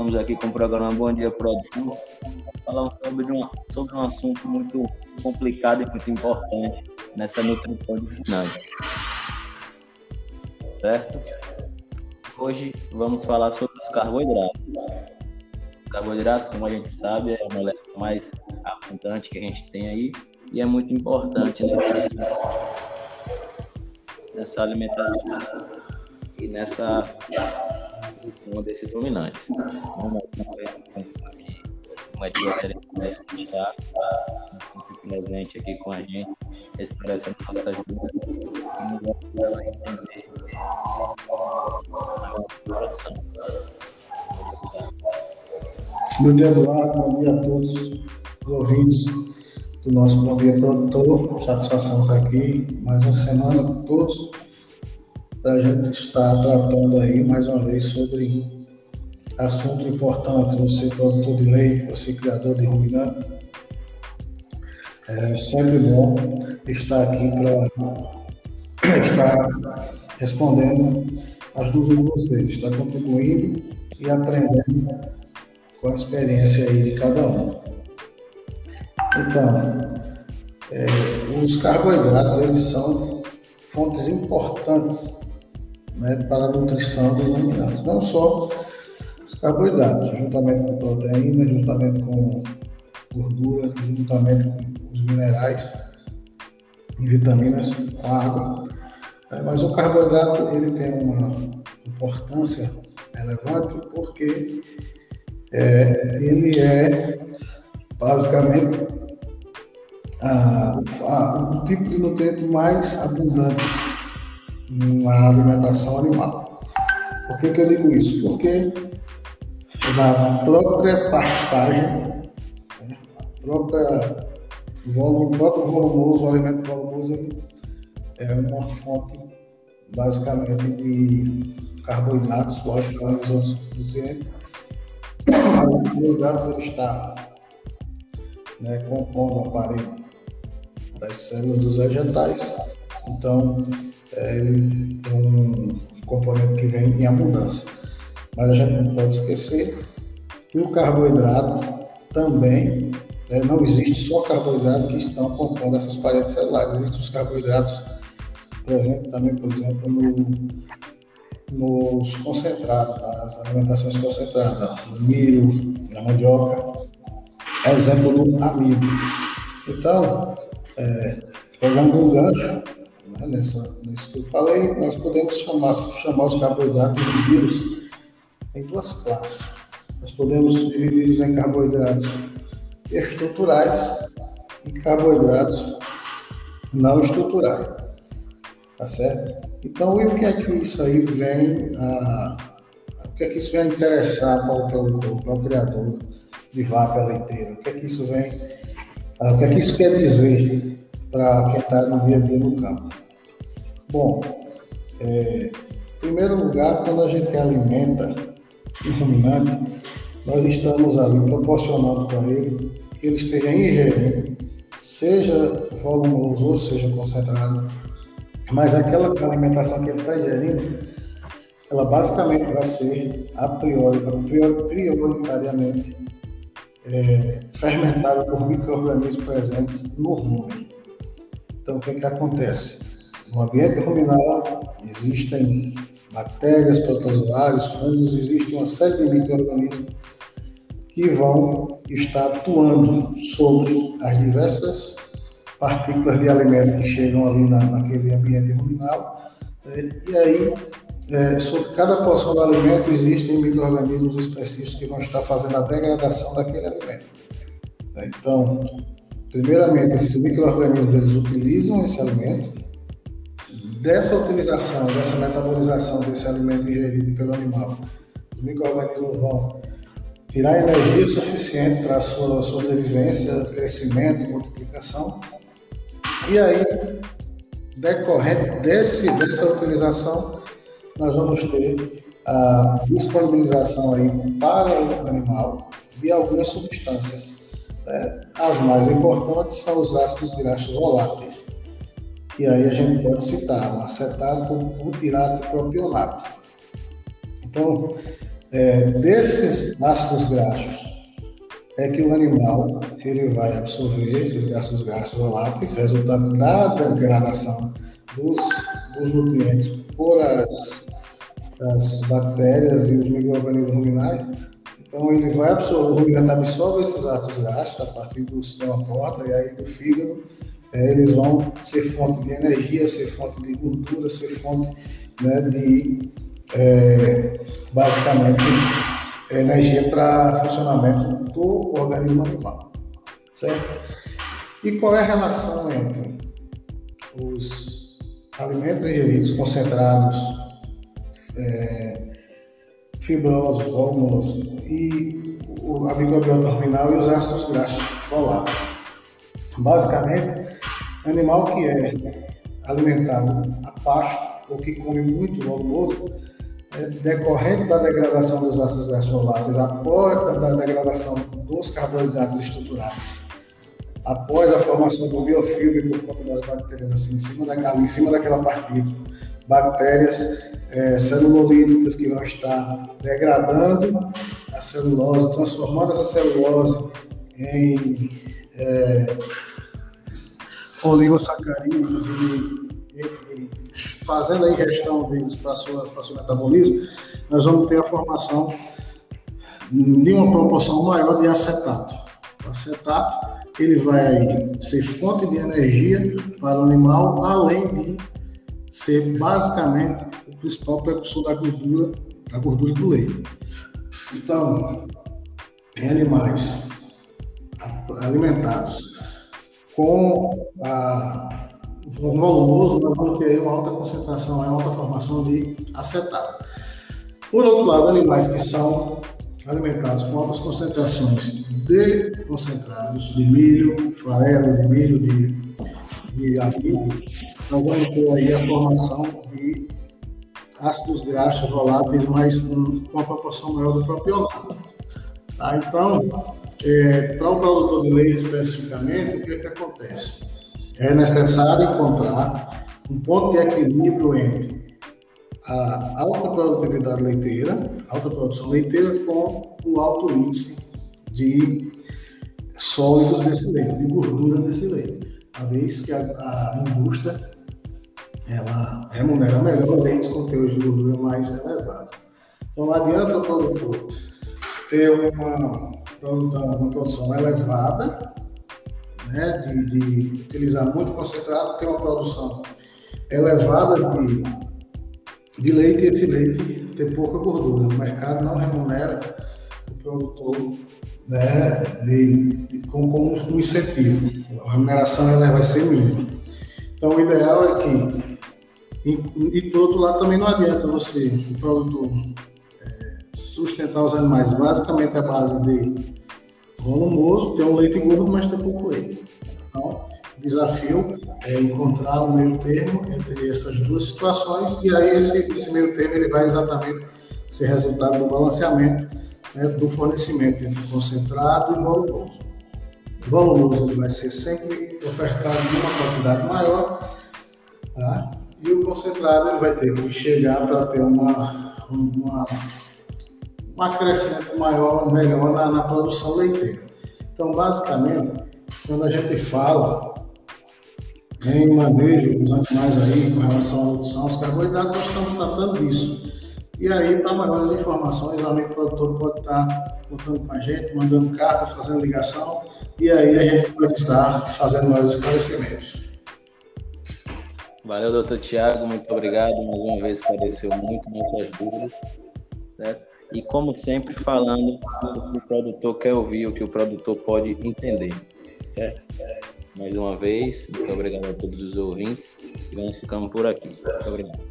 Estamos aqui com o programa Bom Dia Produção, falar sobre um, sobre um assunto muito complicado e muito importante nessa nutrição de ruminantes. Certo? Hoje vamos falar sobre os carboidratos. Os carboidratos, como a gente sabe, é a molécula mais abundante que a gente tem aí e é muito importante nessa, nessa alimentação e nessa uma desses ruminantes. Uma dieta está presente aqui com a gente, expressando nossas dúvidas e nos a entender a produção. Bom dia, Eduardo. Bom dia a todos os ouvintes do nosso Bom Dia Produtor. Satisfação estar aqui mais uma semana com todos para a gente estar tratando aí mais uma vez sobre assuntos importantes. Você, produtor de leite, você, criador de ruminante, é sempre bom estar aqui para estar respondendo as dúvidas de vocês, estar contribuindo e aprendendo com a experiência aí de cada um. Então, é, os carboidratos eles são fontes importantes né, para a nutrição dos ruminantes. Não só os carboidratos, juntamente com proteína, juntamente com gorduras, juntamente com os minerais e vitaminas, com água. É, mas o carboidrato ele tem uma importância relevante porque é, ele é basicamente a, a, o tipo de nutriente mais abundante na alimentação animal. Por que, que eu digo isso? Porque na própria pastagem, né, a própria volume, próprio volumoso, o alimento volumoso é uma fonte basicamente de carboidratos, lógico, além dos outros nutrientes. O lugar por estar né, compondo a parede das células dos vegetais. Então, é, ele tem um componente que vem em abundância. Mas a gente não pode esquecer que o carboidrato também, né, não existe só carboidrato que estão compondo essas paredes celulares, existem os carboidratos presentes também, por exemplo, no, nos concentrados, nas alimentações concentradas, no milho, na mandioca, exemplo do amido. Então, é, pegando um gancho, né, nessa, nisso que eu falei, nós podemos chamar, chamar os carboidratos divididos em duas classes. Nós podemos dividi-los em carboidratos estruturais e carboidratos não estruturais. Tá certo? Então, e o que é que isso aí vem a. O que é que isso vem interessar para o produtor, para o criador de vaca leiteira? O que é que isso vem. O que é que isso quer dizer para quem está no dia a dia no campo? Bom, é, em primeiro lugar, quando a gente alimenta o ruminante, nós estamos ali proporcionando para ele que ele esteja ingerindo, seja volumoso ou seja concentrado, mas aquela alimentação que ele está ingerindo, ela basicamente vai ser a priori, prioritariamente é, fermentada por micro-organismos presentes no rumen. Então, o que, que acontece? No ambiente ruminal existem bactérias, protozoários, fungos, existe uma série de micro-organismos que vão estar atuando sobre as diversas partículas de alimento que chegam ali na, naquele ambiente ruminal. Né? E aí, é, sobre cada porção do alimento, existem micro-organismos específicos que vão estar fazendo a degradação daquele alimento. Né? Então, primeiramente, esses micro-organismos utilizam esse alimento, dessa utilização, dessa metabolização desse alimento ingerido pelo animal, os micro-organismos vão tirar energia suficiente para a sua sobrevivência, crescimento, multiplicação. E aí, decorrente desse, dessa utilização, nós vamos ter a disponibilização aí para o animal de algumas substâncias. Né? As mais importantes são os ácidos graxos voláteis e aí a gente pode citar o acetato, o butirato e o propionato. Então, É, desses ácidos graxos é que o animal ele vai absorver esses ácidos graxos voláteis, resultado da degradação dos, dos nutrientes por as, as bactérias e os micro-organismos ruminais. Então ele vai absorver, o ruminante absorve esses ácidos graxos a partir do sistema porta e aí do fígado é, eles vão ser fonte de energia, ser fonte de gordura, ser fonte né, de, é, basicamente, energia para funcionamento do organismo animal. Certo? E qual é a relação entre os alimentos ingeridos concentrados, é, fibrosos, volumosos e a microbiota ruminal e os ácidos graxos voláteis? Basicamente, Animal que é alimentado a pasto ou que come muito volumoso, é, decorrente da degradação dos ácidos graxos voláteis, após da, da degradação dos carboidratos estruturais, após a formação do biofilme por conta das bactérias assim, em cima, da, em cima daquela partícula, bactérias é, celulolíticas que vão estar degradando a celulose, transformando essa celulose em é, oligosacarídeos e, e, e, fazendo a ingestão deles para o seu metabolismo, nós vamos ter a formação de uma proporção maior de acetato. O acetato ele vai ser fonte de energia para o animal, além de ser basicamente o principal precursor da gordura, da gordura do leite. Então, em animais alimentados com a, o volumoso, nós vamos ter uma alta concentração, uma alta formação de acetato. Por outro lado, animais que são alimentados com altas concentrações de concentrados de milho, farelo, de milho, de, de amido, nós vamos ter aí a formação de ácidos graxos voláteis, mas com uma proporção maior do propionato. Tá? Então, é, para o produtor de leite especificamente, o que, é que acontece? É necessário encontrar um ponto de equilíbrio entre a alta produtividade leiteira, alta produção leiteira, com o alto índice de sólidos desse leite, de gordura desse leite, uma vez que a, a indústria ela remunera melhor leites com teores de gordura mais elevados. Então, não adianta o produtor ter uma uma produção elevada, né, de, de, utilizar muito concentrado, ter uma produção elevada de, de leite e esse leite ter pouca gordura. O mercado não remunera o produtor né, de, de, com, com um incentivo. A remuneração ela vai ser mínima. Então, o ideal é que, e, e por outro lado, também não adianta você, o produtor, sustentar os animais basicamente à base de volumoso, ter um leite gordo, mas ter pouco leite. Então, o desafio é encontrar o meio termo entre essas duas situações e aí esse, esse meio termo ele vai exatamente ser resultado do balanceamento né, do fornecimento entre concentrado e volumoso. Volumoso ele vai ser sempre ofertado em uma quantidade maior tá? e o concentrado ele vai ter que chegar para ter uma, uma um acrescento maior, melhor na, na produção leiteira. Então, basicamente, quando a gente fala em manejo dos animais aí com relação à nutrição, os carboidratos, nós estamos tratando disso. E aí, para maiores informações, o amigo produtor pode estar contando com a gente, mandando carta, fazendo ligação, e aí a gente pode estar fazendo maiores esclarecimentos. Valeu, doutor Tiago, muito obrigado. Mais uma vez esclareceu muito nossas dúvidas, certo? e, como sempre, falando o que o produtor quer ouvir, o que o produtor pode entender, certo? Mais uma vez, muito obrigado a todos os ouvintes e vamos ficando por aqui. Muito obrigado.